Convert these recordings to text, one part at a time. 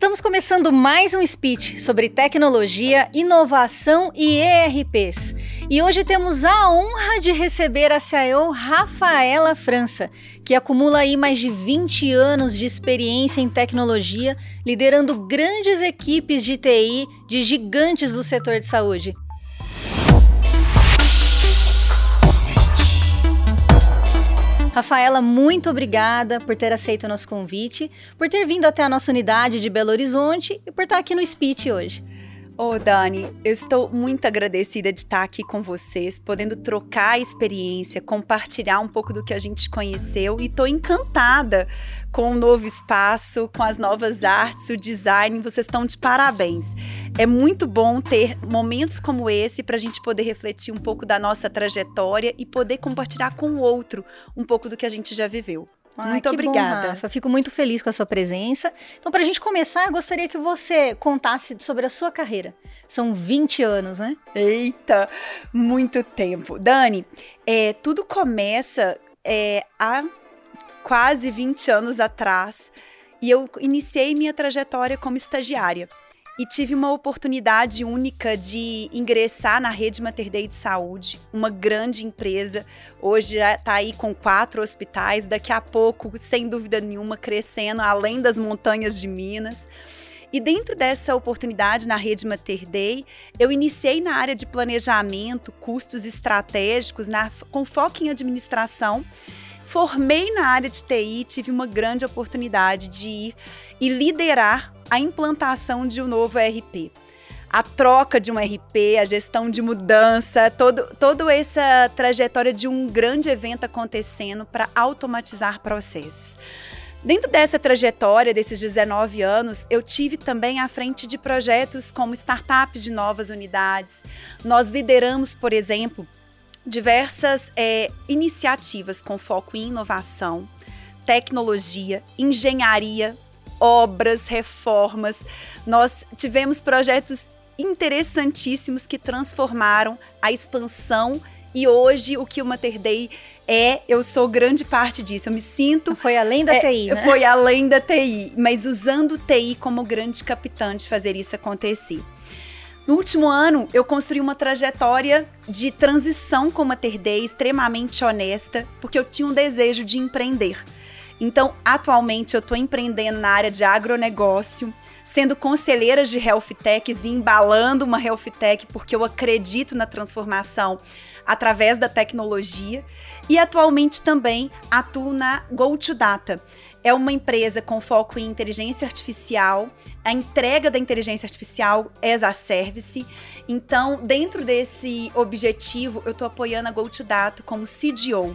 Estamos começando mais um speech sobre tecnologia, inovação e ERPs. E hoje temos a honra de receber a CIO Rafaela França, que acumula aí mais de 20 anos de experiência em tecnologia, liderando grandes equipes de TI de gigantes do setor de saúde. Rafaela, muito obrigada por ter aceito o nosso convite, por ter vindo até a nossa unidade de Belo Horizonte e por estar aqui no Speech hoje. Ô, oh, Dani, eu estou muito agradecida de estar aqui com vocês, podendo trocar a experiência, compartilhar um pouco do que a gente conheceu e estou encantada com o novo espaço, com as novas artes, o design. Vocês estão de parabéns. É muito bom ter momentos como esse para a gente poder refletir um pouco da nossa trajetória e poder compartilhar com o outro um pouco do que a gente já viveu. Ai, muito obrigada. Bom, Rafa. Fico muito feliz com a sua presença. Então, para a gente começar, eu gostaria que você contasse sobre a sua carreira. São 20 anos, né? Eita, muito tempo. Dani, é, tudo começa é, há quase 20 anos atrás e eu iniciei minha trajetória como estagiária e tive uma oportunidade única de ingressar na rede Mater Dei de Saúde, uma grande empresa. Hoje já está aí com quatro hospitais, daqui a pouco, sem dúvida nenhuma, crescendo além das montanhas de Minas. E dentro dessa oportunidade na rede Mater Dei, eu iniciei na área de planejamento, custos estratégicos, na, com foco em administração. Formei na área de TI, tive uma grande oportunidade de ir e liderar a implantação de um novo ERP. A troca de um RP, a gestão de mudança, todo, toda essa trajetória de um grande evento acontecendo para automatizar processos. Dentro dessa trajetória, desses 19 anos, eu tive também à frente de projetos como startups de novas unidades. Nós lideramos, por exemplo, diversas é, iniciativas com foco em inovação, tecnologia, engenharia, obras, reformas. Nós tivemos projetos interessantíssimos que transformaram a expansão e hoje o que o Mater Dei é, eu sou grande parte disso. Eu me sinto. Foi além da é, TI, né? Foi além da TI, mas usando o TI como grande capitã de fazer isso acontecer. No último ano, eu construí uma trajetória de transição com a Mater Dei extremamente honesta, porque eu tinha um desejo de empreender. Então, atualmente, eu estou empreendendo na área de agronegócio, sendo conselheira de health techs e embalando uma health tech porque eu acredito na transformação através da tecnologia. E atualmente também atuo na Go2Data. É uma empresa com foco em inteligência artificial, a entrega da inteligência artificial as a service. Então, dentro desse objetivo, eu estou apoiando a Go2Data como CDO,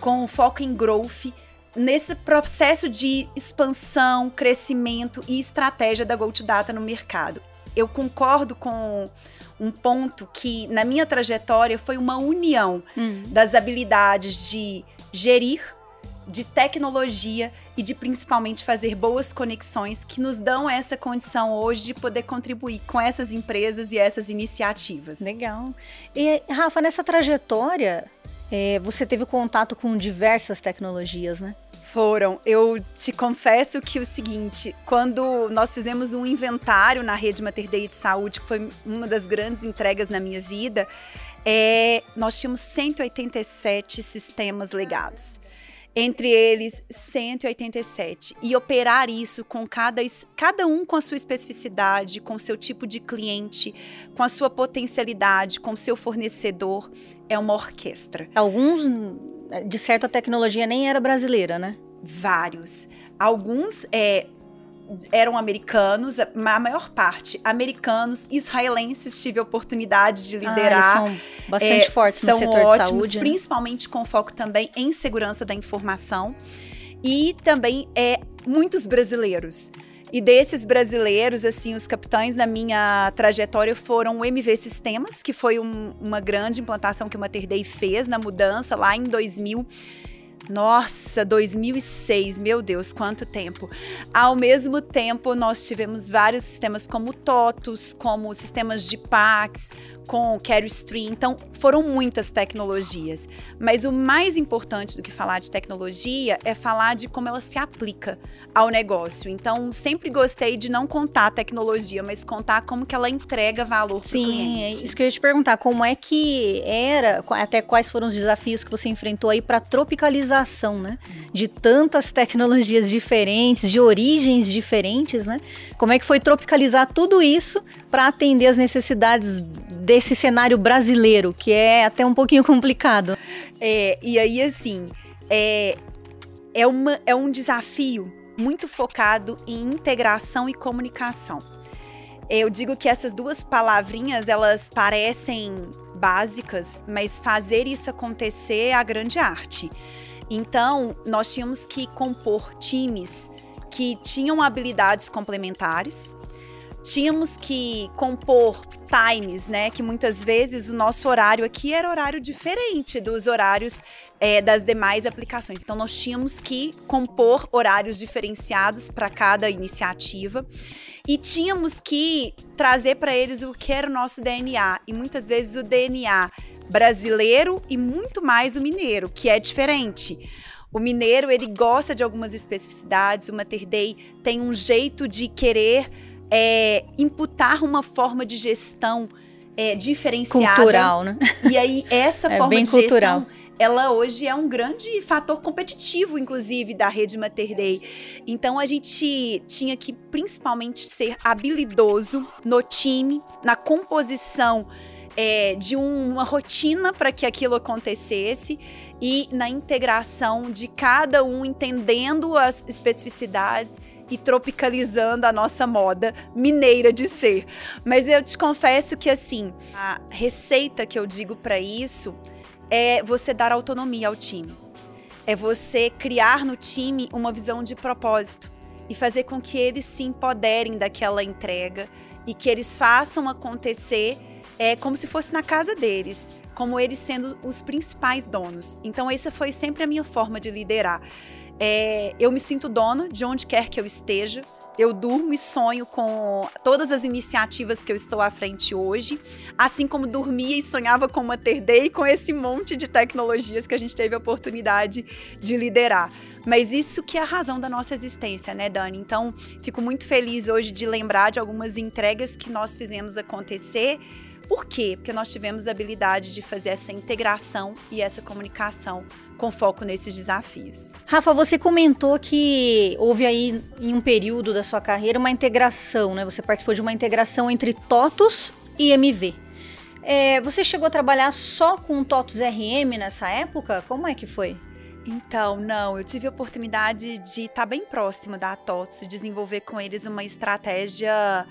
com foco em growth nesse processo de expansão, crescimento e estratégia da GoToData no mercado. Eu concordo com um ponto que na minha trajetória foi uma união hum. das habilidades de gerir, de tecnologia e de principalmente fazer boas conexões que nos dão essa condição hoje de poder contribuir com essas empresas e essas iniciativas. Legal. E Rafa, nessa trajetória, é, você teve contato com diversas tecnologias, né? Foram. Eu te confesso que o seguinte, quando nós fizemos um inventário na rede Mater Dei de Saúde, que foi uma das grandes entregas na minha vida, é, nós tínhamos 187 sistemas legados. Entre eles, 187. E operar isso com cada, cada um com a sua especificidade, com seu tipo de cliente, com a sua potencialidade, com o seu fornecedor, é uma orquestra. Alguns de certa tecnologia nem era brasileira, né? Vários. Alguns é, eram americanos, a maior parte americanos, israelenses tive a oportunidade de liderar. Ah, são bastante é, fortes no setor ótimos, de saúde, principalmente com foco também em segurança da informação e também é muitos brasileiros. E desses brasileiros, assim, os capitães na minha trajetória foram o MV Sistemas, que foi um, uma grande implantação que o Mater Dei fez na mudança lá em 2000 Nossa, 2006, meu Deus, quanto tempo. Ao mesmo tempo, nós tivemos vários sistemas como TOTUS, como sistemas de PAX, com Carry Stream. Então, foram muitas tecnologias. Mas o mais importante do que falar de tecnologia é falar de como ela se aplica ao negócio. Então, sempre gostei de não contar a tecnologia, mas contar como que ela entrega valor para o cliente. Sim, é isso que eu ia te perguntar. Como é que era, até quais foram os desafios que você enfrentou aí para tropicalizar né? De tantas tecnologias diferentes, de origens diferentes, né? Como é que foi tropicalizar tudo isso para atender as necessidades desse cenário brasileiro, que é até um pouquinho complicado? É, e aí, assim, é, é, uma, é um desafio muito focado em integração e comunicação. Eu digo que essas duas palavrinhas, elas parecem básicas, mas fazer isso acontecer é a grande arte. Então, nós tínhamos que compor times que tinham habilidades complementares. Tínhamos que compor times, né? Que muitas vezes o nosso horário aqui era horário diferente dos horários é, das demais aplicações. Então, nós tínhamos que compor horários diferenciados para cada iniciativa e tínhamos que trazer para eles o que era o nosso DNA. E muitas vezes o DNA brasileiro e muito mais o mineiro, que é diferente. O mineiro, ele gosta de algumas especificidades, o Mater Dei tem um jeito de querer é, imputar uma forma de gestão é, diferenciada. Cultural, né? E aí, essa é forma de cultural. gestão ela hoje é um grande fator competitivo, inclusive, da rede Mater Dei. Então a gente tinha que principalmente ser habilidoso no time, na composição é, de uma rotina para que aquilo acontecesse e na integração de cada um entendendo as especificidades e tropicalizando a nossa moda mineira de ser. Mas eu te confesso que assim, a receita que eu digo para isso é você dar autonomia ao time. É você criar no time uma visão de propósito e fazer com que eles se empoderem daquela entrega e que eles façam acontecer é como se fosse na casa deles, como eles sendo os principais donos. Então, essa foi sempre a minha forma de liderar. É, eu me sinto dona de onde quer que eu esteja. Eu durmo e sonho com todas as iniciativas que eu estou à frente hoje, assim como dormia e sonhava com uma Day, com esse monte de tecnologias que a gente teve a oportunidade de liderar. Mas isso que é a razão da nossa existência, né, Dani? Então, fico muito feliz hoje de lembrar de algumas entregas que nós fizemos acontecer por quê? Porque nós tivemos a habilidade de fazer essa integração e essa comunicação com foco nesses desafios. Rafa, você comentou que houve aí em um período da sua carreira uma integração, né? Você participou de uma integração entre TOTUS e MV. É, você chegou a trabalhar só com TOTUS RM nessa época? Como é que foi? Então, não, eu tive a oportunidade de estar bem próxima da TOTUS e desenvolver com eles uma estratégia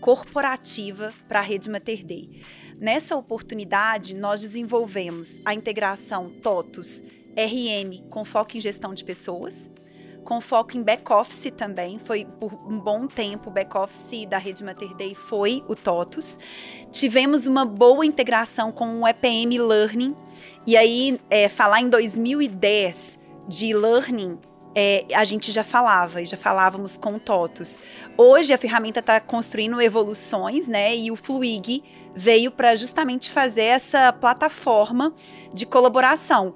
corporativa para a rede Mater Dei. Nessa oportunidade, nós desenvolvemos a integração TOTUS RM com foco em gestão de pessoas, com foco em back-office também. Foi por um bom tempo o back-office da rede Mater Dei foi o TOTUS. Tivemos uma boa integração com o EPM Learning. E aí, é, falar em 2010 de learning é, a gente já falava e já falávamos com TOTUS. Hoje a ferramenta está construindo evoluções, né? E o Fluig veio para justamente fazer essa plataforma de colaboração.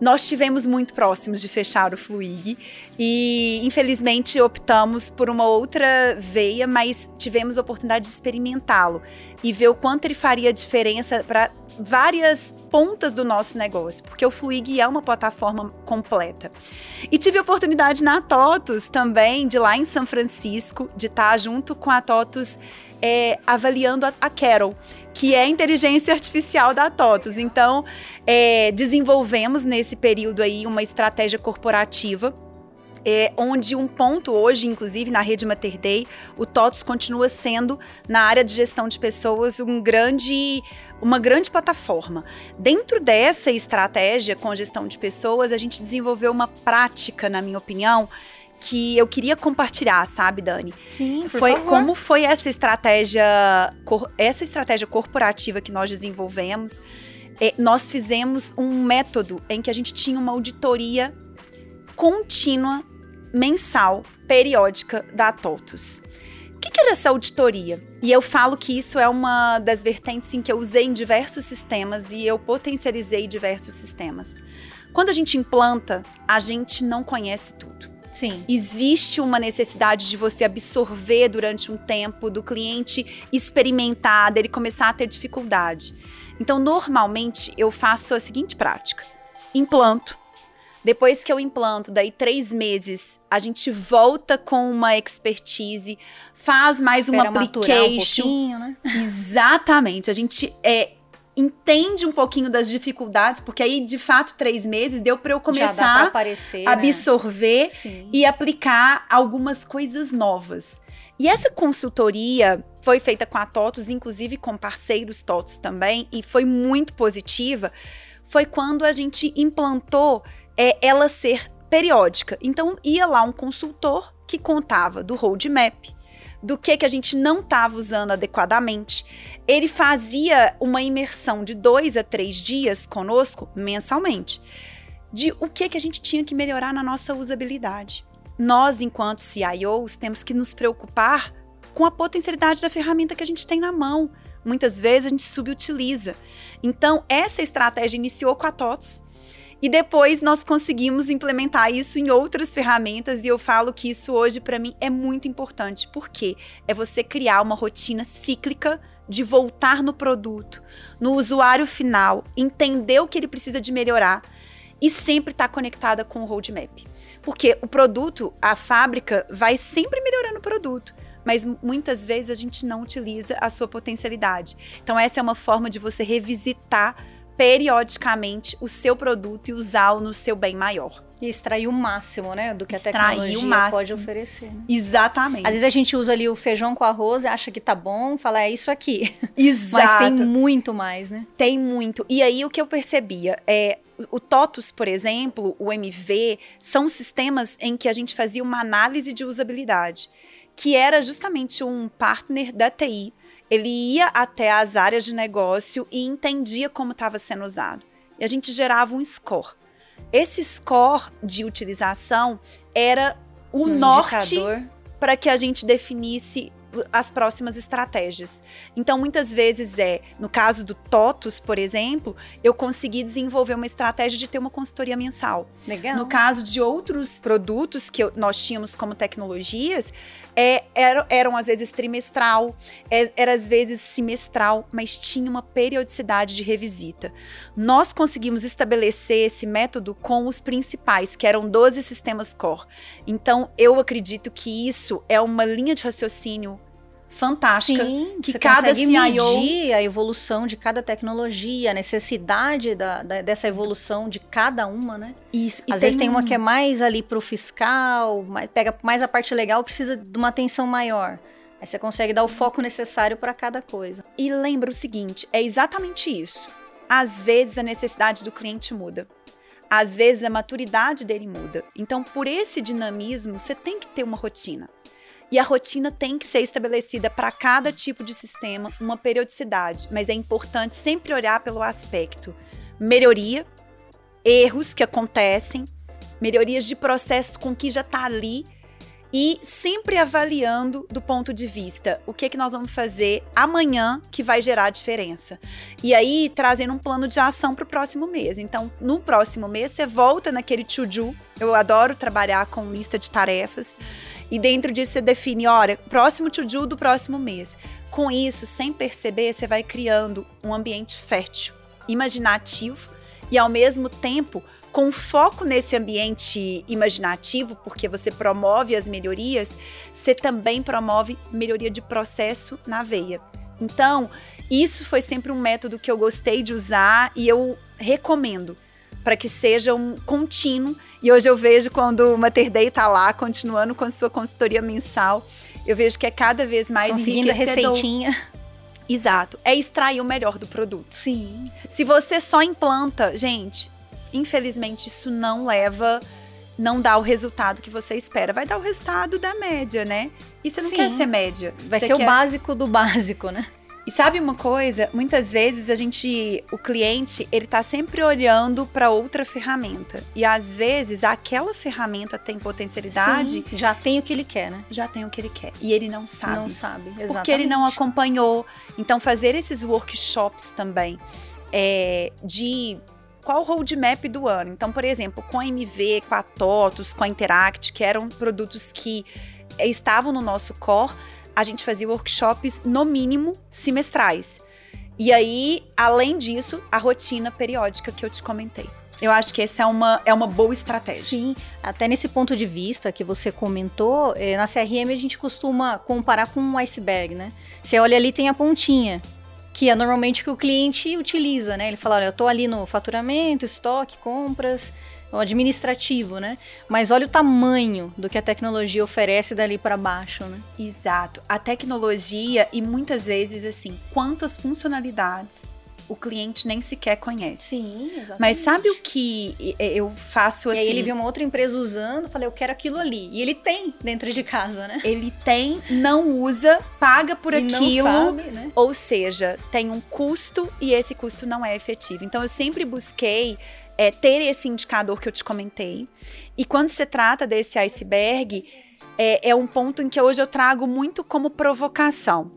Nós tivemos muito próximos de fechar o Fluig e, infelizmente, optamos por uma outra veia, mas tivemos a oportunidade de experimentá-lo e ver o quanto ele faria diferença para várias pontas do nosso negócio, porque o Fluig é uma plataforma completa. E tive a oportunidade na TOTUS também, de lá em São Francisco, de estar junto com a TOTUS é, avaliando a, a Carol, que é a inteligência artificial da TOTUS. Então, é, desenvolvemos nesse período aí uma estratégia corporativa é, onde um ponto hoje, inclusive na rede Mater Dei, o TOTUS continua sendo, na área de gestão de pessoas, um grande, uma grande plataforma. Dentro dessa estratégia com a gestão de pessoas, a gente desenvolveu uma prática, na minha opinião, que eu queria compartilhar, sabe, Dani? Sim, por foi favor. como foi essa estratégia, essa estratégia corporativa que nós desenvolvemos. É, nós fizemos um método em que a gente tinha uma auditoria contínua, mensal, periódica da TOTUS. O que, que era essa auditoria? E eu falo que isso é uma das vertentes em que eu usei em diversos sistemas e eu potencializei diversos sistemas. Quando a gente implanta, a gente não conhece tudo. Sim. Existe uma necessidade de você absorver durante um tempo, do cliente experimentar, dele começar a ter dificuldade. Então, normalmente, eu faço a seguinte prática: implanto. Depois que eu implanto, daí três meses, a gente volta com uma expertise, faz mais Espera um maturar um application. pouquinho, né? Exatamente. A gente é, entende um pouquinho das dificuldades, porque aí, de fato, três meses deu para eu começar aparecer, a né? absorver Sim. e aplicar algumas coisas novas. E essa consultoria foi feita com a TOTUS, inclusive com parceiros TOTUS também, e foi muito positiva. Foi quando a gente implantou é, ela ser periódica. Então, ia lá um consultor que contava do roadmap, do que, que a gente não estava usando adequadamente. Ele fazia uma imersão de dois a três dias conosco, mensalmente, de o que, que a gente tinha que melhorar na nossa usabilidade. Nós, enquanto CIOs, temos que nos preocupar com a potencialidade da ferramenta que a gente tem na mão. Muitas vezes a gente subutiliza. Então, essa estratégia iniciou com a TOTS. E depois nós conseguimos implementar isso em outras ferramentas e eu falo que isso hoje para mim é muito importante, porque é você criar uma rotina cíclica de voltar no produto, no usuário final, entender o que ele precisa de melhorar e sempre estar conectada com o roadmap. Porque o produto, a fábrica vai sempre melhorando o produto, mas muitas vezes a gente não utiliza a sua potencialidade. Então essa é uma forma de você revisitar periodicamente o seu produto e usá-lo no seu bem maior. E extrair o máximo, né? Do que Extrair a o tecnologia máximo. pode oferecer. né? Exatamente. Às vezes a gente usa ali o feijão com arroz e acha que tá bom, fala, é isso aqui. Exato. Mas tem muito mais, né? Tem muito. E aí o que eu percebia é o TOTUS, por exemplo, o MV, são sistemas em que a gente fazia uma análise de usabilidade, que era justamente um partner da TI. Ele ia até as áreas de negócio e entendia como estava sendo usado. E a gente gerava um score. Esse score de utilização era o Um norte indicador. para que a gente definisse as próximas estratégias. Então, muitas vezes é, no caso do TOTUS, por exemplo, eu consegui desenvolver uma estratégia de ter uma consultoria mensal. Legal. No caso de outros produtos que eu- nós tínhamos como tecnologias, é, eram, eram às vezes trimestral, é, era às vezes semestral, mas tinha uma periodicidade de revisita. Nós conseguimos estabelecer esse método com os principais, que eram 12 sistemas core. Então, eu acredito que isso é uma linha de raciocínio fantástica. Sim, que você cada CIO medir a evolução de cada tecnologia, a necessidade da, da- dessa evolução de cada uma, né? Isso. E Às vezes tem uma um- que é mais ali pro fiscal, mais- pega mais a parte legal, precisa de uma atenção maior. Aí você consegue dar o foco necessário para cada coisa. E lembra o seguinte, é exatamente isso. Às vezes a necessidade do cliente muda. Às vezes a maturidade dele muda. Então, por esse dinamismo, você tem que ter uma rotina. E a rotina tem que ser estabelecida para cada tipo de sistema, uma periodicidade. Mas é importante sempre olhar pelo aspecto melhoria, erros que acontecem, melhorias de processo com que já está ali e sempre avaliando do ponto de vista o que que nós vamos fazer amanhã que vai gerar diferença. E aí trazendo um plano de ação para o próximo mês. Então, no próximo mês você volta naquele to-do. Eu adoro trabalhar com lista de tarefas e dentro disso você define, olha, próximo to-do do próximo mês. Com isso, sem perceber, você vai criando um ambiente fértil, imaginativo e ao mesmo tempo com foco nesse ambiente imaginativo, porque você promove as melhorias, você também promove melhoria de processo na veia. Então, isso foi sempre um método que eu gostei de usar e eu recomendo para que seja um contínuo. E hoje eu vejo quando o Mater Day está lá, continuando com a sua consultoria mensal, eu vejo que é cada vez mais Conseguindo a receitinha. Exato, é extrair o melhor do produto. Sim. Se você só implanta, gente, infelizmente isso não leva, não dá o resultado que você espera. Vai dar o resultado da média, né? E você não Sim. quer ser média. Vai você ser o quer- básico do básico, né? E sabe uma coisa? Muitas vezes a gente, o cliente, ele tá sempre olhando para outra ferramenta. E às vezes aquela ferramenta tem potencialidade. Sim, já tem o que ele quer, né? Já tem o que ele quer. E ele não sabe. Não sabe, exatamente. Porque ele não acompanhou. Então, fazer esses workshops também é, de qual o roadmap do ano. Então, por exemplo, com a MV, com a TOTUS, com a Interact, que eram produtos que estavam no nosso core a gente fazia workshops, no mínimo, semestrais. E aí, além disso, a rotina periódica que eu te comentei. Eu acho que essa é uma, é uma boa estratégia. Sim, até nesse ponto de vista que você comentou, eh, na CRM a gente costuma comparar com um iceberg, né? Você olha ali, tem a pontinha, que é normalmente o que o cliente utiliza, né? Ele fala, olha, eu tô ali no faturamento, estoque, compras, o administrativo, né? Mas olha o tamanho do que a tecnologia oferece dali para baixo, né? Exato. A tecnologia e muitas vezes assim, quantas funcionalidades o cliente nem sequer conhece. Sim, exatamente. Mas sabe o que eu faço assim? E aí ele viu uma outra empresa usando, falei, eu quero aquilo ali. E ele tem dentro de casa, né? Ele tem, não usa, paga por e aquilo. Não sabe, né? Ou seja, tem um custo e esse custo não é efetivo. Então eu sempre busquei é, ter esse indicador que eu te comentei. E quando se trata desse iceberg, é, é um ponto em que hoje eu trago muito como provocação.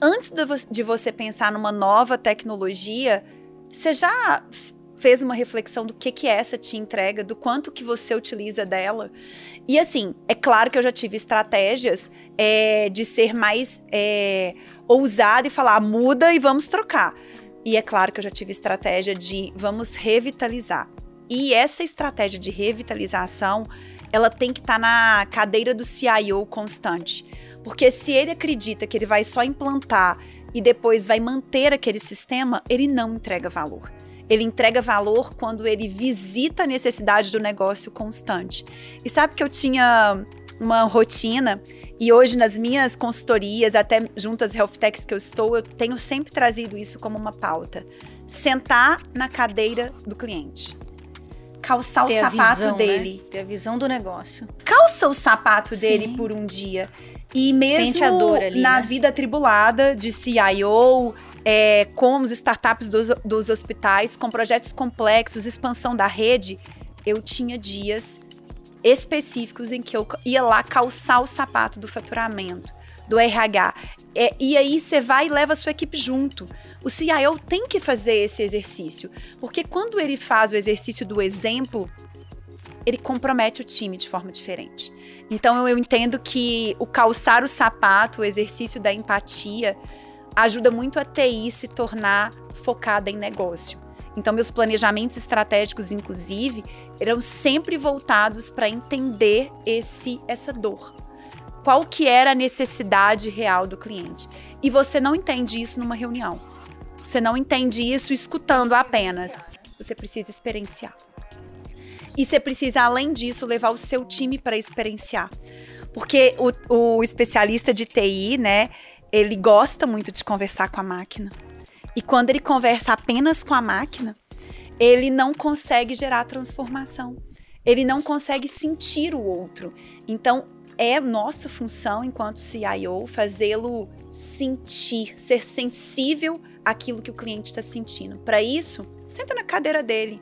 Antes de você pensar numa nova tecnologia, você já fez uma reflexão do que que essa te entrega, do quanto que você utiliza dela. E assim, é claro que eu já tive estratégias é, de ser mais é, ousada e falar muda e vamos trocar. E é claro que eu já tive estratégia de vamos revitalizar. E essa estratégia de revitalização, ela tem que estar tá na cadeira do CIO constante. Porque se ele acredita que ele vai só implantar e depois vai manter aquele sistema, ele não entrega valor. Ele entrega valor quando ele visita a necessidade do negócio constante. E sabe que eu tinha uma rotina e hoje, nas minhas consultorias, até junto às health techs que eu estou, eu tenho sempre trazido isso como uma pauta. Sentar na cadeira do cliente. Calçar Ter o sapato visão, dele. Né? Ter a visão do negócio. Calça o sapato dele Sim. por um dia. E mesmo ali, na né? vida atribulada de CIO, é, com as startups dos, dos hospitais, com projetos complexos, expansão da rede, eu tinha dias específicos em que eu ia lá calçar o sapato do faturamento, do RH. É, e aí você vai e leva a sua equipe junto. O CIO tem que fazer esse exercício, porque quando ele faz o exercício do exemplo, ele compromete o time de forma diferente. Então eu entendo que o calçar o sapato, o exercício da empatia, ajuda muito a TI se tornar focada em negócio. Então, meus planejamentos estratégicos, inclusive, eram sempre voltados para entender esse essa dor. Qual que era a necessidade real do cliente? E você não entende isso numa reunião. Você não entende isso escutando apenas. Você precisa experienciar. E você precisa, além disso, levar o seu time para experienciar. Porque o, o especialista de TI, né, ele gosta muito de conversar com a máquina. E quando ele conversa apenas com a máquina, ele não consegue gerar transformação. Ele não consegue sentir o outro. Então, é nossa função enquanto CIO fazê-lo sentir, ser sensível àquilo que o cliente está sentindo. Para isso, senta na cadeira dele.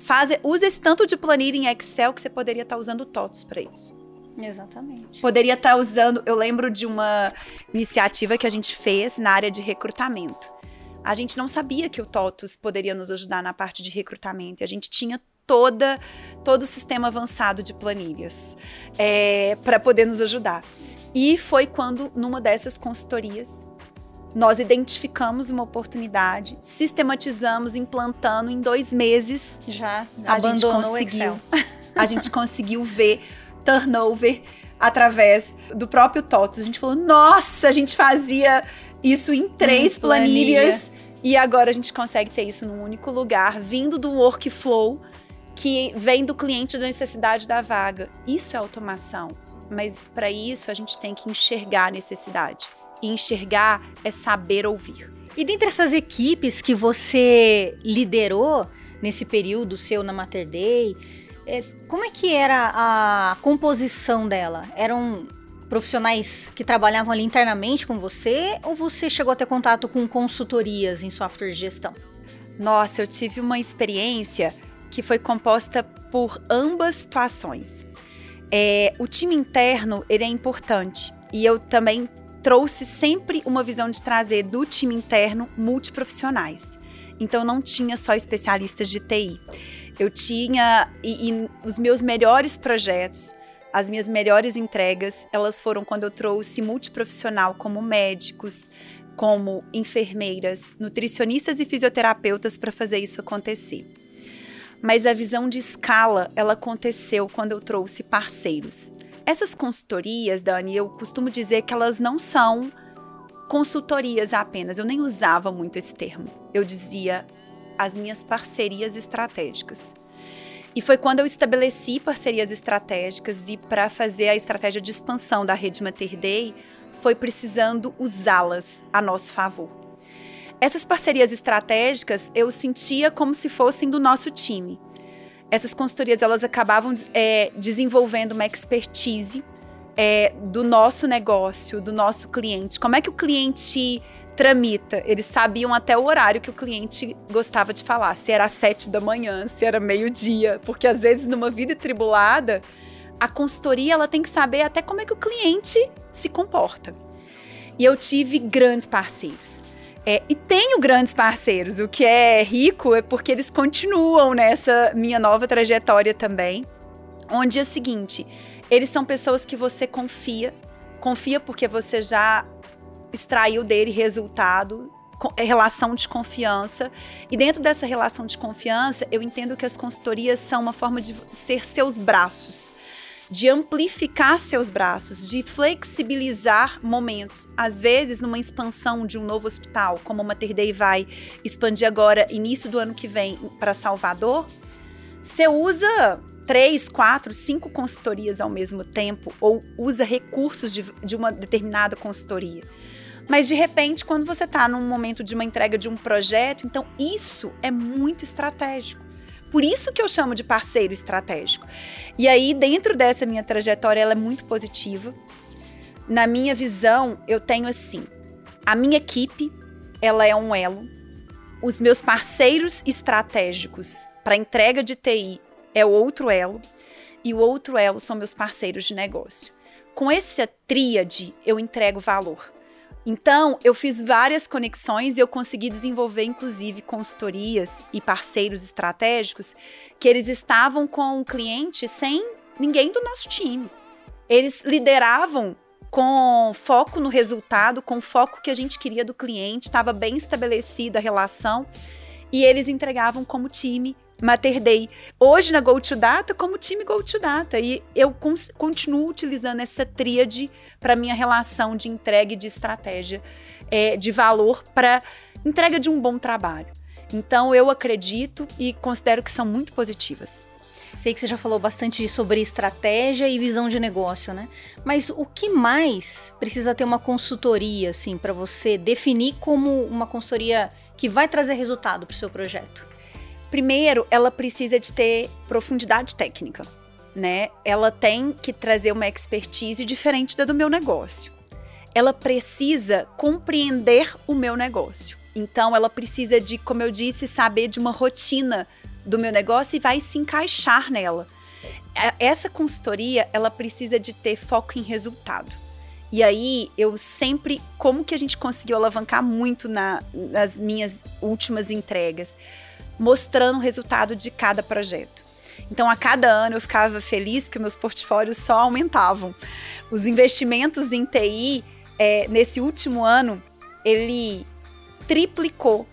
Faz, usa esse tanto de planilha em Excel que você poderia estar tá usando TOTOS para isso. Exatamente. Poderia estar tá usando. Eu lembro de uma iniciativa que a gente fez na área de recrutamento a gente não sabia que o TOTUS poderia nos ajudar na parte de recrutamento. E a gente tinha toda todo o sistema avançado de planilhas é, para poder nos ajudar. E foi quando, numa dessas consultorias, nós identificamos uma oportunidade, sistematizamos, implantando em dois meses. Já a gente conseguiu. A gente conseguiu ver turnover através do próprio TOTUS. A gente falou, nossa, a gente fazia isso em três hum, planilhas. Planilha. E agora a gente consegue ter isso num único lugar, vindo do workflow que vem do cliente da necessidade da vaga. Isso é automação. Mas para isso a gente tem que enxergar a necessidade. E enxergar é saber ouvir. E dentre essas equipes que você liderou nesse período seu na Mater Day, é, como é que era a composição dela? Eram profissionais que trabalhavam ali internamente com você ou você chegou a ter contato com consultorias em software de gestão? Nossa, eu tive uma experiência que foi composta por ambas situações. É, o time interno ele é importante e eu também trouxe sempre uma visão de trazer do time interno multiprofissionais. Então não tinha só especialistas de TI. Eu tinha e, e os meus melhores projetos, as minhas melhores entregas, elas foram quando eu trouxe multiprofissional como médicos, como enfermeiras, nutricionistas e fisioterapeutas para fazer isso acontecer. Mas a visão de escala, ela aconteceu quando eu trouxe parceiros. Essas consultorias, Dani, eu costumo dizer que elas não são consultorias apenas. Eu nem usava muito esse termo. Eu dizia as minhas parcerias estratégicas. E foi quando eu estabeleci parcerias estratégicas e para fazer a estratégia de expansão da rede Mater Dei, foi precisando usá-las a nosso favor. Essas parcerias estratégicas eu sentia como se fossem do nosso time. Essas consultorias elas acabavam é, desenvolvendo uma expertise é, do nosso negócio, do nosso cliente. Como é que o cliente tramita? Eles sabiam até o horário que o cliente gostava de falar, se era às sete da manhã, se era meio-dia, porque às vezes numa vida tribulada, a consultoria ela tem que saber até como é que o cliente se comporta. E eu tive grandes parceiros. É, e tenho grandes parceiros. O que é rico é porque eles continuam nessa minha nova trajetória também. Onde é o seguinte: eles são pessoas que você confia, confia porque você já extraiu dele resultado, é relação de confiança. E dentro dessa relação de confiança, eu entendo que as consultorias são uma forma de ser seus braços, de amplificar seus braços, de flexibilizar momentos. Às vezes, numa expansão de um novo hospital, como a Mater Dei vai expandir agora, início do ano que vem, para Salvador, você usa três, quatro, cinco consultorias ao mesmo tempo ou usa recursos de, de uma determinada consultoria. Mas de repente, quando você está num momento de uma entrega de um projeto, então isso é muito estratégico. Por isso que eu chamo de parceiro estratégico. E aí, dentro dessa minha trajetória, ela é muito positiva. Na minha visão, eu tenho assim: a minha equipe, ela é um elo. Os meus parceiros estratégicos para entrega de TI é o outro elo, e o outro elo são meus parceiros de negócio. Com essa tríade, eu entrego valor. Então, eu fiz várias conexões e eu consegui desenvolver, inclusive, consultorias e parceiros estratégicos que eles estavam com o cliente sem ninguém do nosso time. Eles lideravam com foco no resultado, com foco que a gente queria do cliente, estava bem estabelecida a relação e eles entregavam como time Mater Day. Hoje na GoToData, como time GoToData. E eu continuo utilizando essa tríade para minha relação de entrega e de estratégia é, de valor para entrega de um bom trabalho. Então eu acredito e considero que são muito positivas. Sei que você já falou bastante sobre estratégia e visão de negócio, né? Mas o que mais precisa ter uma consultoria, assim, para você definir como uma consultoria que vai trazer resultado para o seu projeto? Primeiro, ela precisa de ter profundidade técnica, né? Ela tem que trazer uma expertise diferente da do meu negócio. Ela precisa compreender o meu negócio. Então, ela precisa de, como eu disse, saber de uma rotina do meu negócio e vai se encaixar nela. É, essa consultoria, ela precisa de ter foco em resultado. E aí, eu sempre, como que a gente conseguiu alavancar muito na, nas minhas últimas entregas? mostrando o resultado de cada projeto. Então, a cada ano eu ficava feliz que meus portfólios só aumentavam. Os investimentos em TI, é, nesse último ano, ele triplicou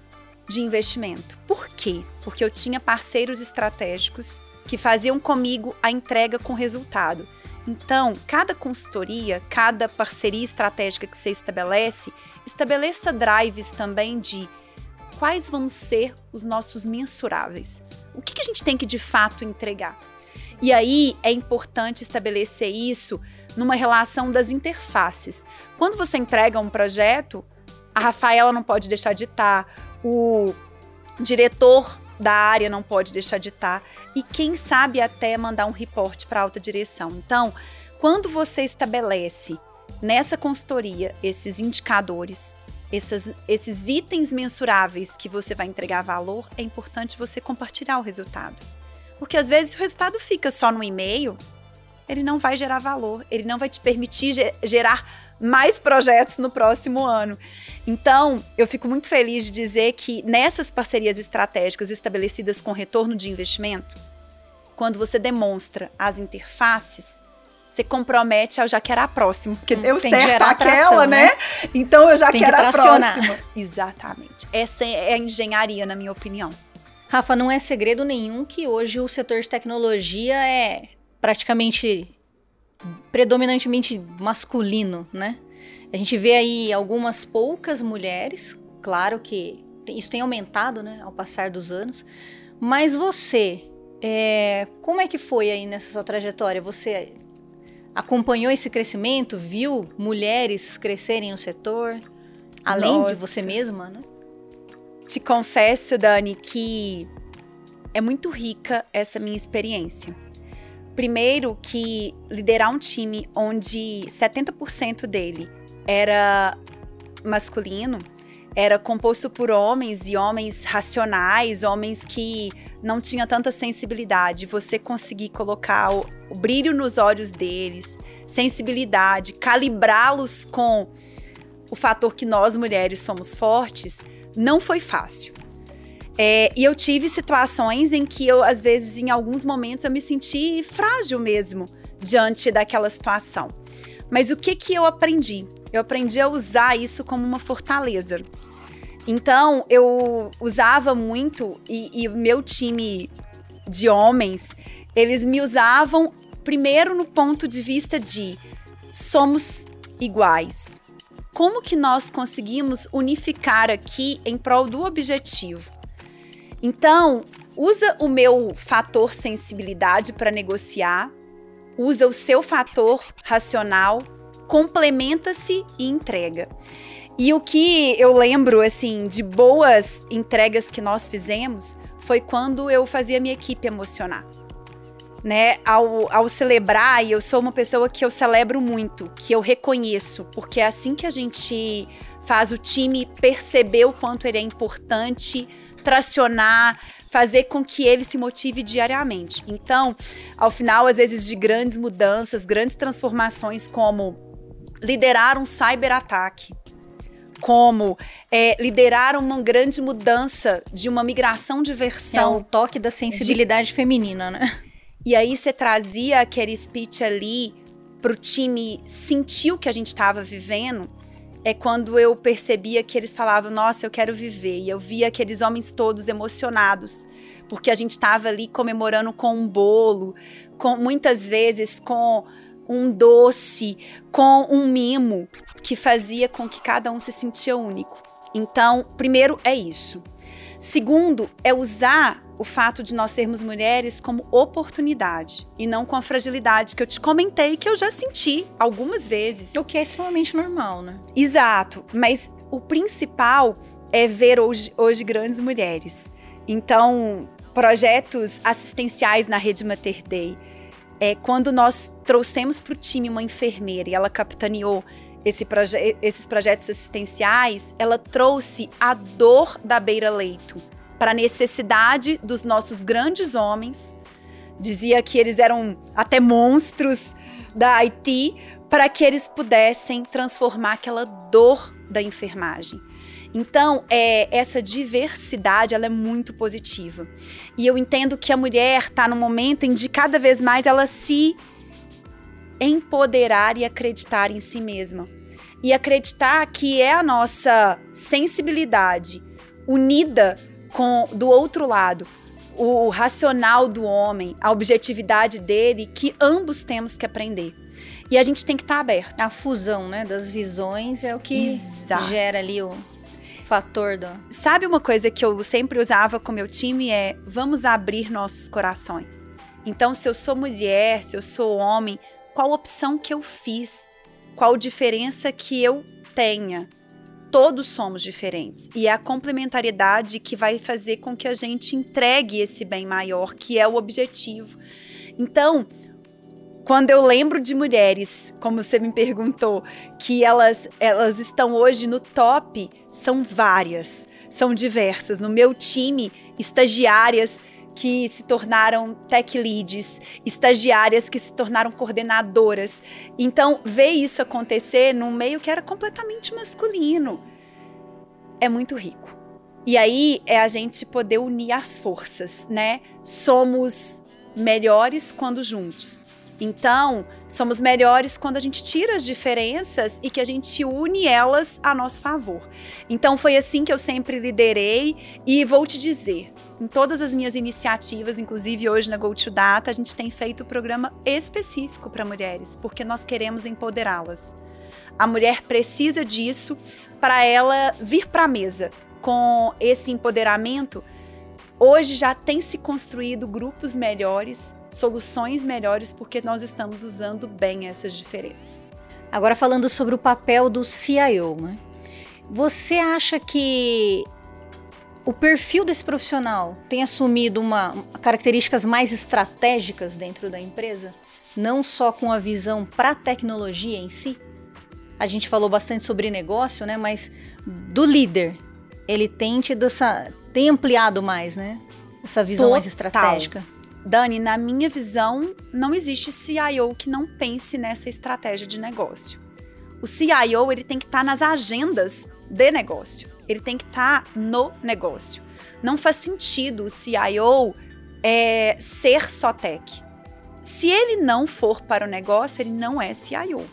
de investimento. Por quê? Porque eu tinha parceiros estratégicos que faziam comigo a entrega com resultado. Então, cada consultoria, cada parceria estratégica que você estabelece, estabeleça drives também de quais vão ser os nossos mensuráveis. O que, que a gente tem que de fato entregar? E aí é importante estabelecer isso numa relação das interfaces. Quando você entrega um projeto, a Rafaela não pode deixar de estar, o diretor da área não pode deixar de estar, e quem sabe até mandar um reporte para alta direção. Então, quando você estabelece nessa consultoria esses indicadores, esses, esses itens mensuráveis que você vai entregar valor, é importante você compartilhar o resultado. Porque às vezes o resultado fica só no e-mail, ele não vai gerar valor, ele não vai te permitir gerar mais projetos no próximo ano. Então, eu fico muito feliz de dizer que nessas parcerias estratégicas estabelecidas com retorno de investimento, quando você demonstra as interfaces, você compromete ao já quero a próxima. Porque hum, deu certo aquela, né? né? Então eu já Tem quero que a próxima. Exatamente. Essa é a engenharia, na minha opinião. Rafa, não é segredo nenhum que hoje o setor de tecnologia é praticamente predominantemente masculino, né? A gente vê aí algumas poucas mulheres, claro que isso tem aumentado, né, ao passar dos anos. Mas você, é, como é que foi aí nessa sua trajetória? Você acompanhou esse crescimento, viu mulheres crescerem no setor, além Nossa. de você mesma, né? Te confesso, Dani, que é muito rica essa minha experiência. Primeiro que liderar um time onde 70% dele era masculino, era composto por homens e homens racionais, homens que não tinham tanta sensibilidade. Você conseguir colocar o, o brilho nos olhos deles, sensibilidade, calibrá-los com o fator que nós mulheres somos fortes, não foi fácil. É, e eu tive situações em que eu, às vezes, em alguns momentos, eu me senti frágil mesmo diante daquela situação. Mas o que que eu aprendi? Eu aprendi a usar isso como uma fortaleza. Então, eu usava muito, e o meu time de homens, eles me usavam primeiro no ponto de vista de somos iguais. Como que nós conseguimos unificar aqui em prol do objetivo? Então, usa o meu fator sensibilidade para negociar, usa o seu fator racional, complementa-se e entrega. E o que eu lembro, assim, de boas entregas que nós fizemos foi quando eu fazia minha equipe emocionar. Né, ao, ao celebrar, e eu sou uma pessoa que eu celebro muito, que eu reconheço, porque é assim que a gente faz o time perceber o quanto ele é importante, tracionar, fazer com que ele se motive diariamente. Então, ao final, às vezes, de grandes mudanças, grandes transformações, como liderar um cyberataque, como é, liderar uma grande mudança de uma migração de versão. É o toque da sensibilidade de... feminina, né? E aí você trazia aquele speech ali para o time sentir o que a gente estava vivendo é quando eu percebia que eles falavam, nossa, eu quero viver. E eu via aqueles homens todos emocionados, porque a gente estava ali comemorando com um bolo, com muitas vezes com um doce, com um mimo, que fazia com que cada um se sentia único. Então, primeiro é isso. Segundo, é usar o fato de nós sermos mulheres como oportunidade e não com a fragilidade que eu te comentei que eu já senti algumas vezes. O que é extremamente normal, né? Exato, mas o principal é ver hoje, hoje grandes mulheres. Então, projetos assistenciais na Rede Mater Dei, é, quando nós trouxemos para o time uma enfermeira e ela capitaneou esse proje esses projetos assistenciais, ela trouxe a dor da beira-leito para a necessidade dos nossos grandes homens. Dizia que eles eram até monstros da Haiti para que eles pudessem transformar aquela dor da enfermagem. Então, é, essa diversidade ela é muito positiva. E eu entendo que a mulher está no momento em de cada vez mais ela se empoderar e acreditar em si mesma. E acreditar que é a nossa sensibilidade unida com do outro lado o racional do homem, a objetividade dele, que ambos temos que aprender. E a gente tem que estar tá aberto. A fusão, né, das visões é o que Exato. gera ali o fator do. Sabe uma coisa que eu sempre usava com meu time é vamos abrir nossos corações. Então, se eu sou mulher, se eu sou homem, qual opção que eu fiz? Qual diferença que eu tenha? todos somos diferentes. E é a complementariedade que vai fazer com que a gente entregue esse bem maior, que é o objetivo. Então, quando eu lembro de mulheres, como você me perguntou, que elas, elas estão hoje no top, são várias, são diversas. No meu time, estagiárias que se tornaram tech leads, estagiárias que se tornaram coordenadoras. Então, ver isso acontecer num meio que era completamente masculino é muito rico. E aí é a gente poder unir as forças, né? Somos melhores quando juntos. Então, somos melhores quando a gente tira as diferenças e que a gente une elas a nosso favor. Então, foi assim que eu sempre liderei e vou te dizer, em todas as minhas iniciativas, inclusive hoje na Go to Data, a gente tem feito um programa específico para mulheres, porque nós queremos empoderá-las. A mulher precisa disso para ela vir para a mesa com esse empoderamento. Hoje já tem se construído grupos melhores soluções melhores porque nós estamos usando bem essas diferenças. Agora falando sobre o papel do CIO, né? Você acha que o perfil desse profissional tem assumido uma características mais estratégicas dentro da empresa, não só com a visão para a tecnologia em si? A gente falou bastante sobre negócio, né? Mas do líder, ele tem tido essa, tem ampliado mais, né? Essa visão Total. mais estratégica. Dani, na minha visão, não existe CIO que não pense nessa estratégia de negócio. O CIO ele tem que estar tá nas agendas de negócio. Ele tem que estar tá no negócio. Não faz sentido o CIO é, ser só tech. Se ele não for para o negócio, ele não é CIO.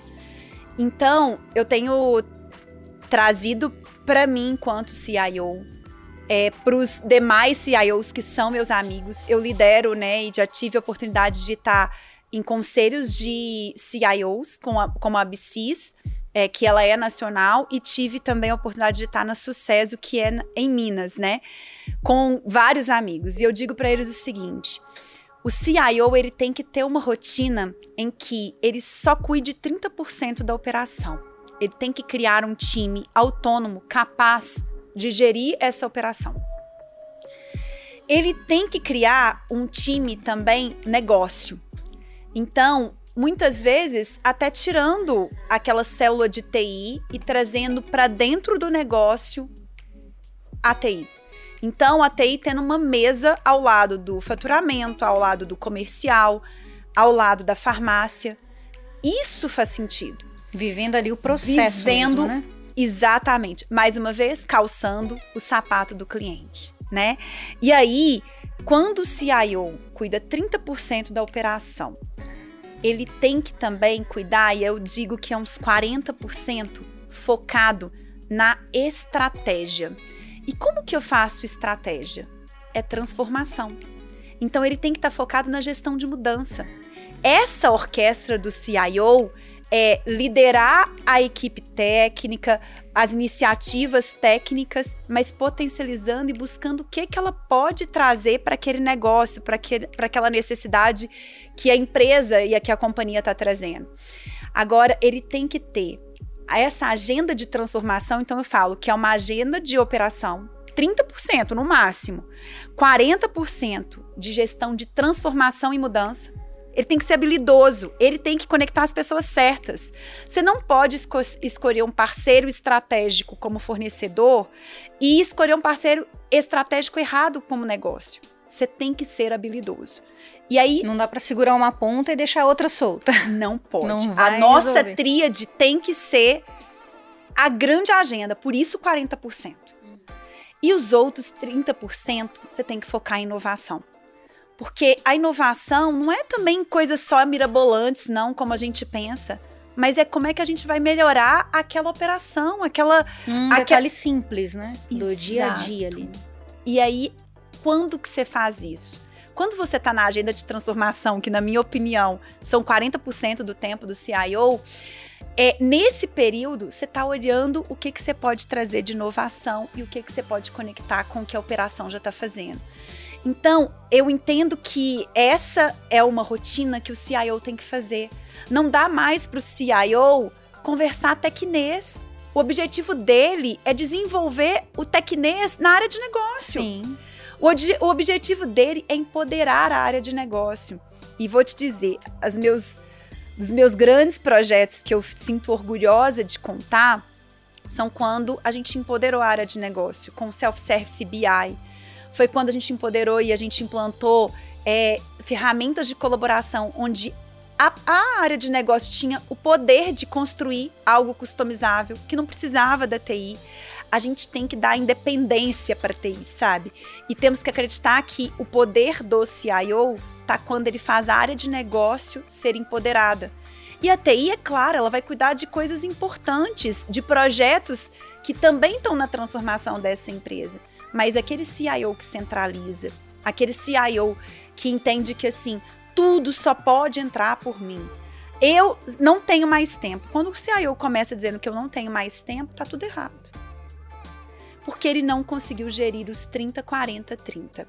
Então, eu tenho trazido para mim, enquanto CIO, é, para os demais CIOs que são meus amigos. Eu lidero, né, e já tive a oportunidade de estar em conselhos de CIOs, com a, como a BCIS, é, que ela é nacional, e tive também a oportunidade de estar na Sucesso, que é em Minas, né, com vários amigos. E eu digo para eles o seguinte: o CIO ele tem que ter uma rotina em que ele só cuide 30% da operação. Ele tem que criar um time autônomo, capaz de gerir essa operação. Ele tem que criar um time também negócio. Então, muitas vezes, até tirando aquela célula de TI e trazendo para dentro do negócio a TI. Então, a TI tendo uma mesa ao lado do faturamento, ao lado do comercial, ao lado da farmácia. Isso faz sentido. Vivendo ali o processo. Vivendo mesmo, né? Exatamente. Mais uma vez, calçando o sapato do cliente, né? E aí, quando o CIO cuida 30% da operação, ele tem que também cuidar, e eu digo que é uns 40% focado na estratégia. E como que eu faço estratégia? É transformação. Então ele tem que estar tá focado na gestão de mudança. Essa orquestra do CIO é liderar a equipe técnica, as iniciativas técnicas, mas potencializando e buscando o que, que ela pode trazer para aquele negócio, para aquela necessidade que a empresa e a que a companhia está trazendo. Agora, ele tem que ter essa agenda de transformação, então eu falo que é uma agenda de operação 30% no máximo, 40% de gestão de transformação e mudança, ele tem que ser habilidoso, ele tem que conectar as pessoas certas. Você não pode esco escolher um parceiro estratégico como fornecedor e escolher um parceiro estratégico errado como negócio. Você tem que ser habilidoso. E aí não dá para segurar uma ponta e deixar a outra solta. Não pode. Não a nossa resolver. tríade tem que ser a grande agenda, por isso 40%. E os outros 30% você tem que focar em inovação. Porque a inovação não é também coisa só mirabolantes, não, como a gente pensa. Mas é como é que a gente vai melhorar aquela operação, aquela. Hum, aquele simples, né? Do Exato. dia a dia ali. E aí, quando que você faz isso? Quando você está na agenda de transformação, que na minha opinião são 40% do tempo do CIO, é, nesse período você está olhando o que, que você pode trazer de inovação e o que, que você pode conectar com o que a operação já está fazendo. Então, eu entendo que essa é uma rotina que o CIO tem que fazer. Não dá mais para o CIO conversar tecnês. O objetivo dele é desenvolver o tecnês na área de negócio. Sim. O, o objetivo dele é empoderar a área de negócio. E vou te dizer, as meus dos meus grandes projetos que eu sinto orgulhosa de contar são quando a gente empoderou a área de negócio com o Self-Service BI. Foi quando a gente empoderou e a gente implantou é, ferramentas de colaboração onde a, a, área de negócio tinha o poder de construir algo customizável que não precisava da TI. A gente tem que dar independência para a TI, sabe? E temos que acreditar que o poder do CIO tá quando ele faz a área de negócio ser empoderada. E a TI, é claro, ela vai cuidar de coisas importantes, de projetos que também estão na transformação dessa empresa. Mas aquele CIO que centraliza, aquele CIO que entende que assim, tudo só pode entrar por mim. Eu não tenho mais tempo. Quando o CIO começa dizendo que eu não tenho mais tempo, tá tudo errado. Porque ele não conseguiu gerir os 30, 40, 30.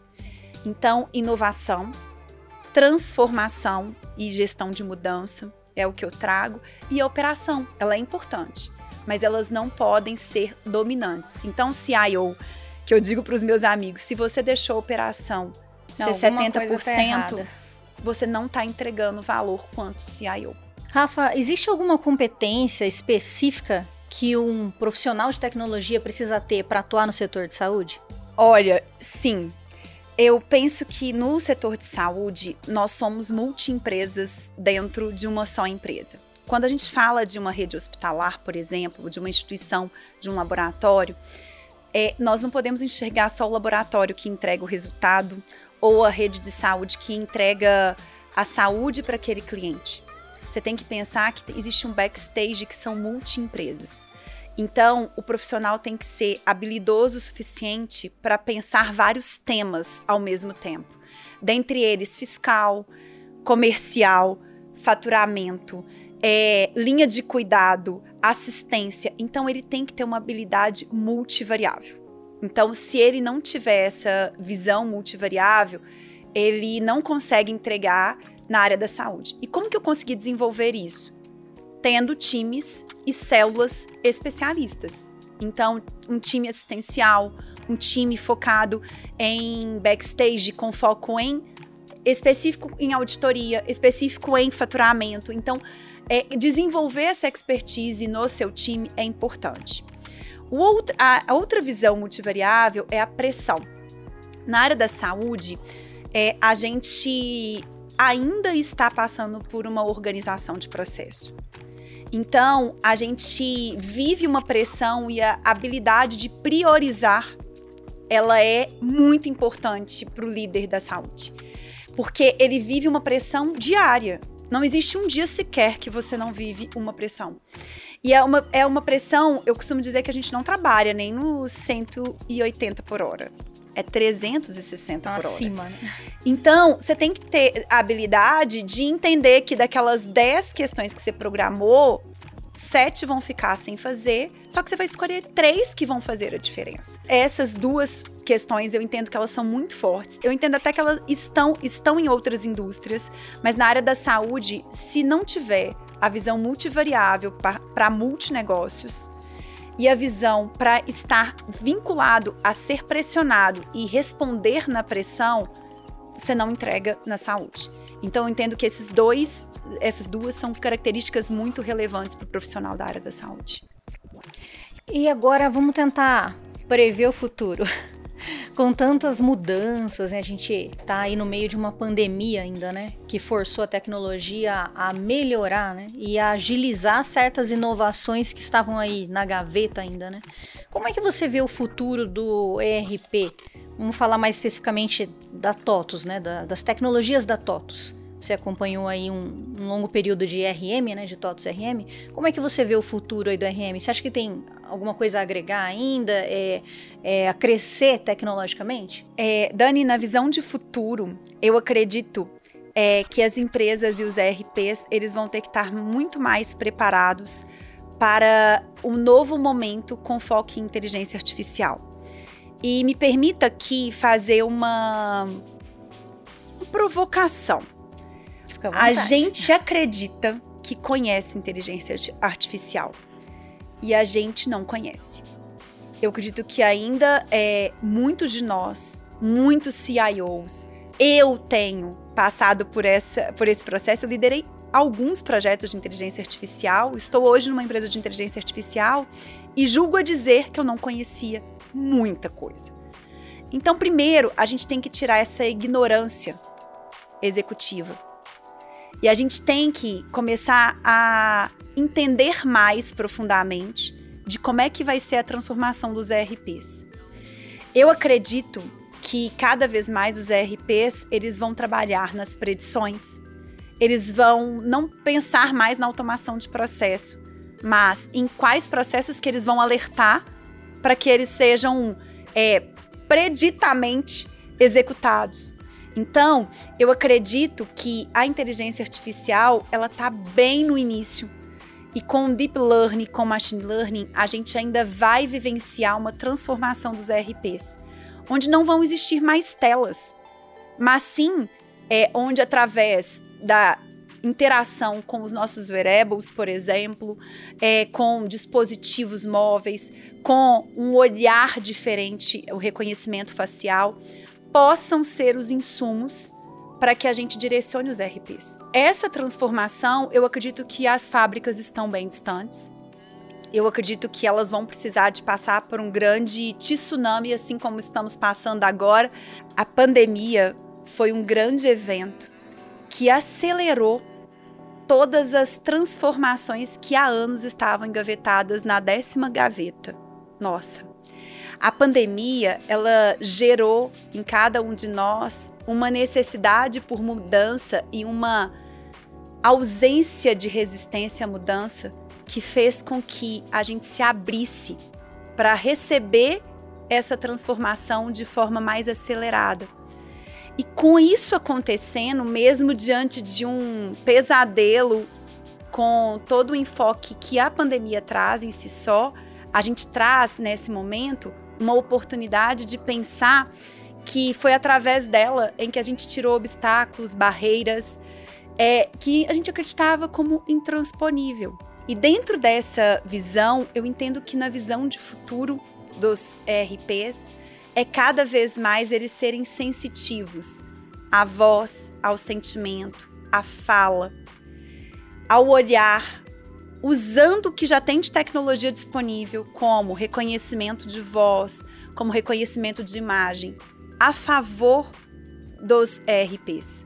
Então, inovação, transformação e gestão de mudança é o que eu trago. E a operação, ela é importante, mas elas não podem ser dominantes. Então, CIO, que eu digo para os meus amigos, se você deixou a operação não, ser 70%, tá você não está entregando valor quanto CIO. Rafa, existe alguma competência específica que um profissional de tecnologia precisa ter para atuar no setor de saúde? Olha, sim. Eu penso que no setor de saúde, nós somos multi-empresas dentro de uma só empresa. Quando a gente fala de uma rede hospitalar, por exemplo, de uma instituição, de um laboratório, é, nós não podemos enxergar só o laboratório que entrega o resultado ou a rede de saúde que entrega a saúde para aquele cliente. Você tem que pensar que existe um backstage que são multi-empresas. Então, o profissional tem que ser habilidoso o suficiente para pensar vários temas ao mesmo tempo. Dentre eles, fiscal, comercial, faturamento, é, linha de cuidado, assistência. Então, ele tem que ter uma habilidade multivariável. Então, se ele não tiver essa visão multivariável, ele não consegue entregar na área da saúde. E como que eu consegui desenvolver isso? tendo times e células especialistas. Então, um time assistencial, um time focado em backstage com foco em específico em auditoria, específico em faturamento. Então, é, desenvolver essa expertise no seu time é importante. Outro, a, outra visão multivariável é a pressão. Na área da saúde, é, a gente ainda está passando por uma organização de processo. Então, a gente vive uma pressão e a habilidade de priorizar, ela é muito importante para o líder da saúde. Porque ele vive uma pressão diária. Não existe um dia sequer que você não vive uma pressão. E é uma, é uma pressão, eu costumo dizer que a gente não trabalha nem no 180 por hora. É 360 por hora. Né? Então, você tem que ter a habilidade de entender que daquelas 10 questões que você programou, sete vão ficar sem fazer, só que você vai escolher três que vão fazer a diferença. Essas duas questões eu entendo que elas são muito fortes. Eu entendo até que elas estão, estão em outras indústrias, mas na área da saúde, se não tiver a visão multivariável para multinegócios e a visão para estar vinculado a ser pressionado e responder na pressão, você não entrega na saúde. Então eu entendo que esses dois, essas duas são características muito relevantes para o profissional da área da saúde. E agora vamos tentar prever o futuro. Com tantas mudanças, né? a gente está aí no meio de uma pandemia ainda, né? Que forçou a tecnologia a melhorar, né? E a agilizar certas inovações que estavam aí na gaveta ainda, né? Como é que você vê o futuro do ERP? Vamos falar mais especificamente da TOTUS, né? Da, das tecnologias da TOTUS. Você acompanhou aí um, um, longo período de RM, né? De TOTUS RM. Como é que você vê o futuro aí do RM? Você acha que tem alguma coisa a agregar ainda? É, é, a crescer tecnologicamente? É, Dani, na visão de futuro, eu acredito é, que as empresas e os ERPs eles vão ter que estar muito mais preparados para um novo momento com foco em inteligência artificial. E me permita aqui fazer uma, uma provocação. A gente acredita que conhece inteligência artificial e a gente não conhece. Eu acredito que ainda é muitos de nós, muitos CIOs, eu tenho passado por, essa, por esse processo, eu liderei alguns projetos de inteligência artificial. Estou hoje numa empresa de inteligência artificial e julgo a dizer que eu não conhecia muita coisa. Então, primeiro, a gente tem que tirar essa ignorância executiva. E a gente tem que começar a entender mais profundamente de como é que vai ser a transformação dos ERPs. Eu acredito que cada vez mais os ERPs eles vão trabalhar nas predições, eles vão não pensar mais na automação de processo, mas em quais processos que eles vão alertar para que eles sejam é, preditamente executados. Então, eu acredito que a inteligência artificial ela está bem no início. E com deep learning, com machine learning, a gente ainda vai vivenciar uma transformação dos ERPs onde não vão existir mais telas, mas sim é, onde através da interação com os nossos wearables, por exemplo, é, com dispositivos móveis, com um olhar diferente, o reconhecimento facial, possam ser os insumos para que a gente direcione os RPs. Essa transformação, eu acredito que as fábricas estão bem distantes eu acredito que elas vão precisar de passar por um grande tsunami, assim como estamos passando agora. A pandemia foi um grande evento que acelerou todas as transformações que há anos estavam engavetadas na décima gaveta. Nossa. A pandemia, ela gerou em cada um de nós uma necessidade por mudança e uma ausência de resistência à mudança que fez com que a gente se abrisse para receber essa transformação de forma mais acelerada. E com isso acontecendo, mesmo diante de um pesadelo com todo o enfoque que a pandemia traz em si só, a gente traz nesse momento uma oportunidade de pensar que foi através dela em que a gente tirou obstáculos, barreiras, é, que a gente acreditava como intransponível. E dentro dessa visão, eu entendo que na visão de futuro dos ERPs é cada vez mais eles serem sensitivos à voz, ao sentimento, à fala, ao olhar, usando o que já tem de tecnologia disponível, como reconhecimento de voz, como reconhecimento de imagem, a favor dos ERPs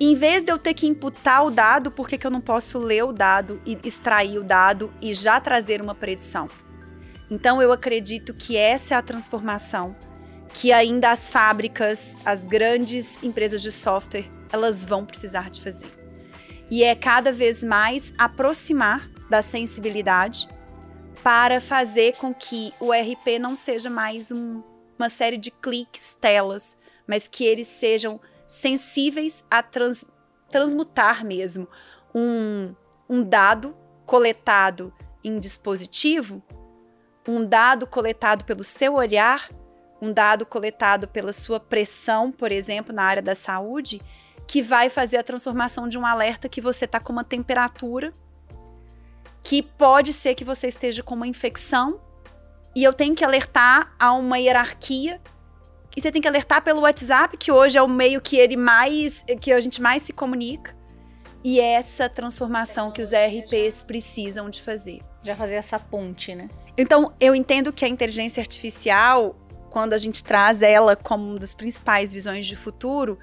em vez de eu ter que imputar o dado, por que, que eu não posso ler o dado e extrair o dado e já trazer uma predição? Então eu acredito que essa é a transformação que ainda as fábricas, as grandes empresas de software, elas vão precisar de fazer. E é cada vez mais aproximar da sensibilidade para fazer com que o RP não seja mais um, uma série de cliques, telas, mas que eles sejam sensíveis a trans, transmutar mesmo um, um dado coletado em dispositivo, um dado coletado pelo seu olhar, um dado coletado pela sua pressão, por exemplo, na área da saúde, que vai fazer a transformação de um alerta que você está com uma temperatura, que pode ser que você esteja com uma infecção, e eu tenho que alertar a uma hierarquia e você tem que alertar pelo WhatsApp, que hoje é o meio que ele mais que a gente mais se comunica. E é essa transformação que os ERPs precisam de fazer. Já fazer essa ponte, né? Então, eu entendo que a inteligência artificial, quando a gente traz ela como uma das principais visões de futuro,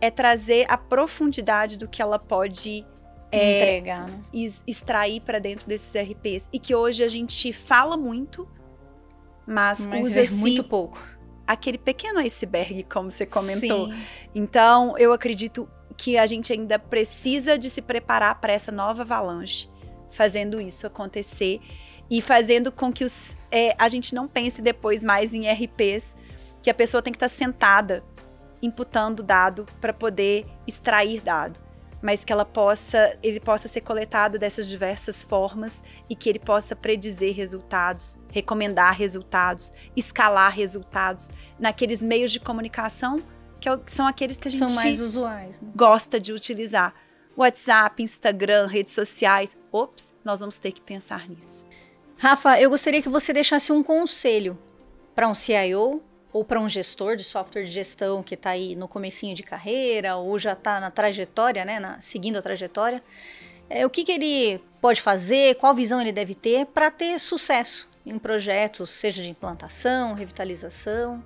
é trazer a profundidade do que ela pode é, entregar, né? extrair para dentro desses ERPs. E que hoje a gente fala muito, mas, mas usa muito pouco aquele pequeno iceberg, como você comentou. Sim. Então, eu acredito que a gente ainda precisa de se preparar para essa nova avalanche, fazendo isso acontecer e fazendo com que os, é, a gente não pense depois mais em RPs, que a pessoa tem que estar sentada imputando dado para poder extrair dado mas que ela possa, ele possa ser coletado dessas diversas formas e que ele possa predizer resultados, recomendar resultados, escalar resultados naqueles meios de comunicação é que são aqueles que a gente são mais usuais, né? gosta de utilizar. WhatsApp, Instagram, redes sociais. Ops, nós vamos ter que pensar nisso. Rafa, eu gostaria que você deixasse um conselho para um CIO ou para um gestor de software de gestão que está aí no comecinho de carreira ou já está na trajetória, né, na, seguindo a trajetória, é, o que, que ele pode fazer, qual visão ele deve ter para ter sucesso em projetos, seja de implantação, revitalização?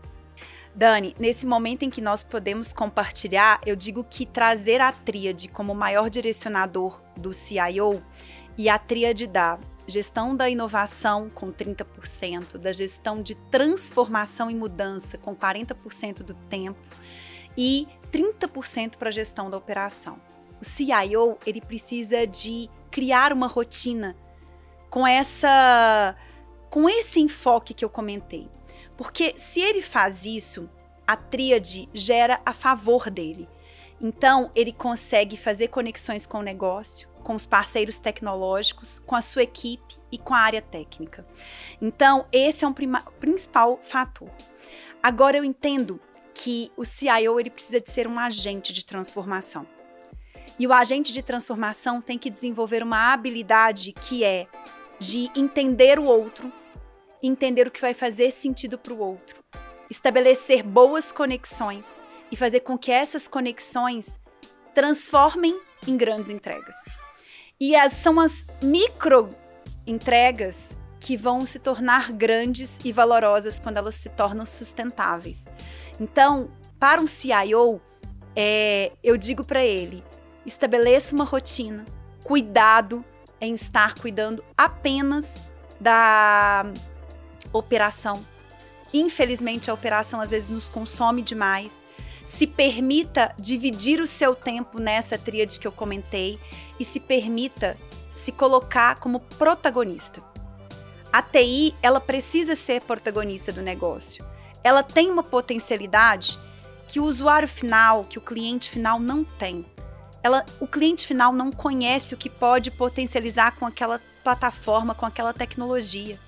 Dani, nesse momento em que nós podemos compartilhar, eu digo que trazer a tríade como maior direcionador do CIO e a tríade da gestão da inovação com 30%, da gestão de transformação e mudança com 40% do tempo e 30% para a gestão da operação. O CIO, ele precisa de criar uma rotina com essa com esse enfoque que eu comentei. Porque se ele faz isso, a tríade gera a favor dele. Então, ele consegue fazer conexões com o negócio, com os parceiros tecnológicos, com a sua equipe e com a área técnica. Então, esse é um principal fator. Agora eu entendo que o CIO ele precisa de ser um agente de transformação. E o agente de transformação tem que desenvolver uma habilidade que é de entender o outro, entender o que vai fazer sentido para o outro, estabelecer boas conexões e fazer com que essas conexões transformem em grandes entregas. E as, são as micro entregas que vão se tornar grandes e valorosas quando elas se tornam sustentáveis. Então, para um CIO, é, eu digo para ele: estabeleça uma rotina, cuidado em estar cuidando apenas da operação. Infelizmente, a operação às vezes nos consome demais se permita dividir o seu tempo nessa tríade que eu comentei e se permita se colocar como protagonista. A TI, ela precisa ser protagonista do negócio. Ela tem uma potencialidade que o usuário final, que o cliente final não tem. Ela, o cliente final não conhece o que pode potencializar com aquela plataforma, com aquela tecnologia.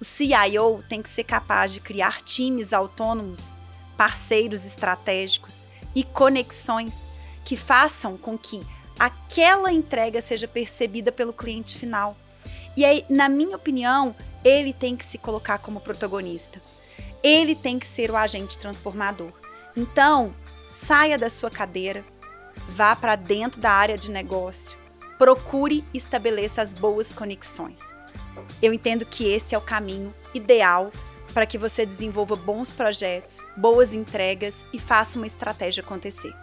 O CIO tem que ser capaz de criar times autônomos parceiros estratégicos e conexões que façam com que aquela entrega seja percebida pelo cliente final. E aí, na minha opinião, ele tem que se colocar como protagonista. Ele tem que ser o agente transformador. Então, saia da sua cadeira, vá para dentro da área de negócio, procure e estabeleça as boas conexões. Eu entendo que esse é o caminho ideal para que você desenvolva bons projetos, boas entregas e faça uma estratégia acontecer.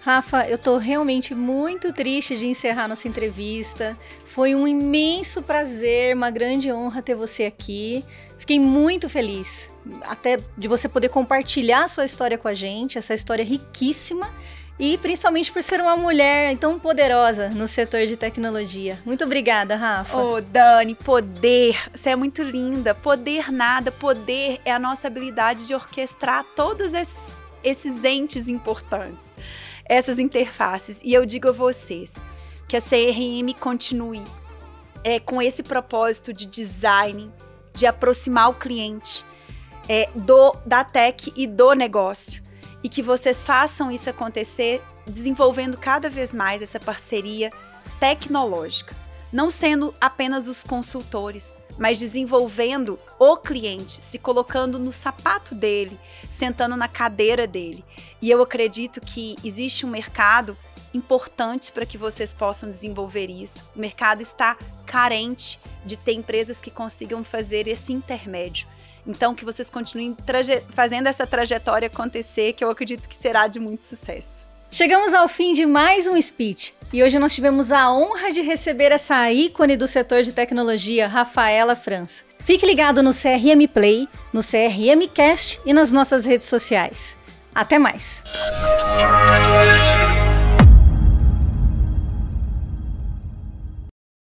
Rafa, eu estou realmente muito triste de encerrar nossa entrevista. Foi um imenso prazer, uma grande honra ter você aqui. Fiquei muito feliz, até de você poder compartilhar sua história com a gente, essa história riquíssima e principalmente por ser uma mulher tão poderosa no setor de tecnologia. Muito obrigada, Rafa. Oh, Dani, poder, você é muito linda. Poder nada, poder é a nossa habilidade de orquestrar todos esses, esses entes importantes, essas interfaces. E eu digo a vocês que a CRM continue é, com esse propósito de design, de aproximar o cliente é, do da tech e do negócio e que vocês façam isso acontecer desenvolvendo cada vez mais essa parceria tecnológica, não sendo apenas os consultores, mas desenvolvendo o cliente, se colocando no sapato dele, sentando na cadeira dele. E eu acredito que existe um mercado importante para que vocês possam desenvolver isso. O mercado está carente de ter empresas que consigam fazer esse intermédio. Então, que vocês continuem fazendo essa trajetória acontecer, que eu acredito que será de muito sucesso. Chegamos ao fim de mais um speech e hoje nós tivemos a honra de receber essa ícone do setor de tecnologia, Rafaela França. Fique ligado no CRM Play, no CRM Cast e nas nossas redes sociais. Até mais!